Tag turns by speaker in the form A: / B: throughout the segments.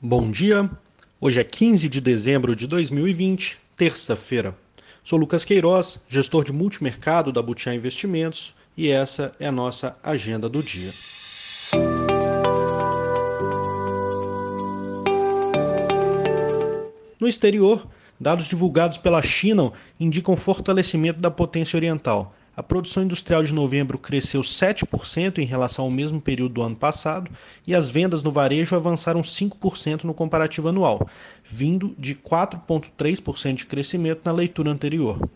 A: Bom dia. Hoje é 15 de dezembro de 2020, terça-feira. Sou Lucas Queiroz, gestor de multimercado da Butiá Investimentos, e essa é a nossa agenda do dia. No exterior, dados divulgados pela China indicam fortalecimento da potência oriental. A produção industrial de novembro cresceu 7% em relação ao mesmo período do ano passado e as vendas no varejo avançaram 5% no comparativo anual, vindo de 4,3% de crescimento na leitura anterior.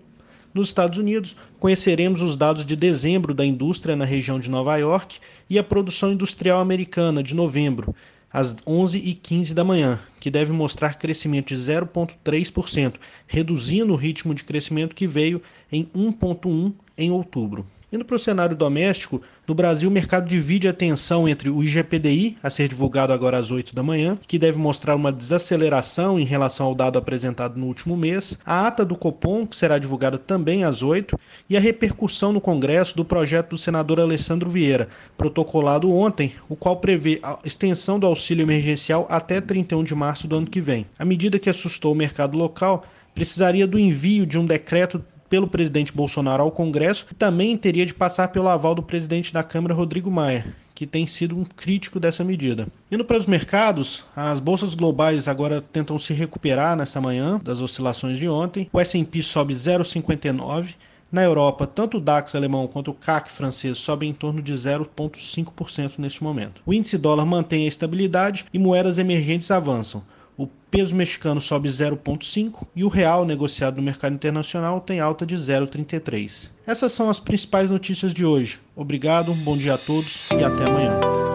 A: Nos Estados Unidos, conheceremos os dados de dezembro da indústria na região de Nova York e a produção industrial americana de novembro, às 11h15 da manhã, que deve mostrar crescimento de 0,3%, reduzindo o ritmo de crescimento que veio em 1,1% em outubro. Indo para o cenário doméstico, no Brasil o mercado divide a atenção entre o IGPDI, a ser divulgado agora às 8 da manhã, que deve mostrar uma desaceleração em relação ao dado apresentado no último mês, a ata do Copom, que será divulgada também às 8, e a repercussão no Congresso do projeto do senador Alessandro Vieira, protocolado ontem, o qual prevê a extensão do auxílio emergencial até 31 de março do ano que vem. A medida que assustou o mercado local precisaria do envio de um decreto pelo presidente Bolsonaro ao Congresso e também teria de passar pelo aval do presidente da Câmara, Rodrigo Maia, que tem sido um crítico dessa medida. Indo para os mercados, as bolsas globais agora tentam se recuperar nessa manhã das oscilações de ontem. O S&P sobe 0,59. Na Europa, tanto o DAX alemão quanto o CAC francês sobem em torno de 0,5% neste momento. O índice dólar mantém a estabilidade e moedas emergentes avançam o peso mexicano sobe 0,5 e o real negociado no mercado internacional tem alta de 0,33. Essas são as principais notícias de hoje. Obrigado, bom dia a todos e até amanhã.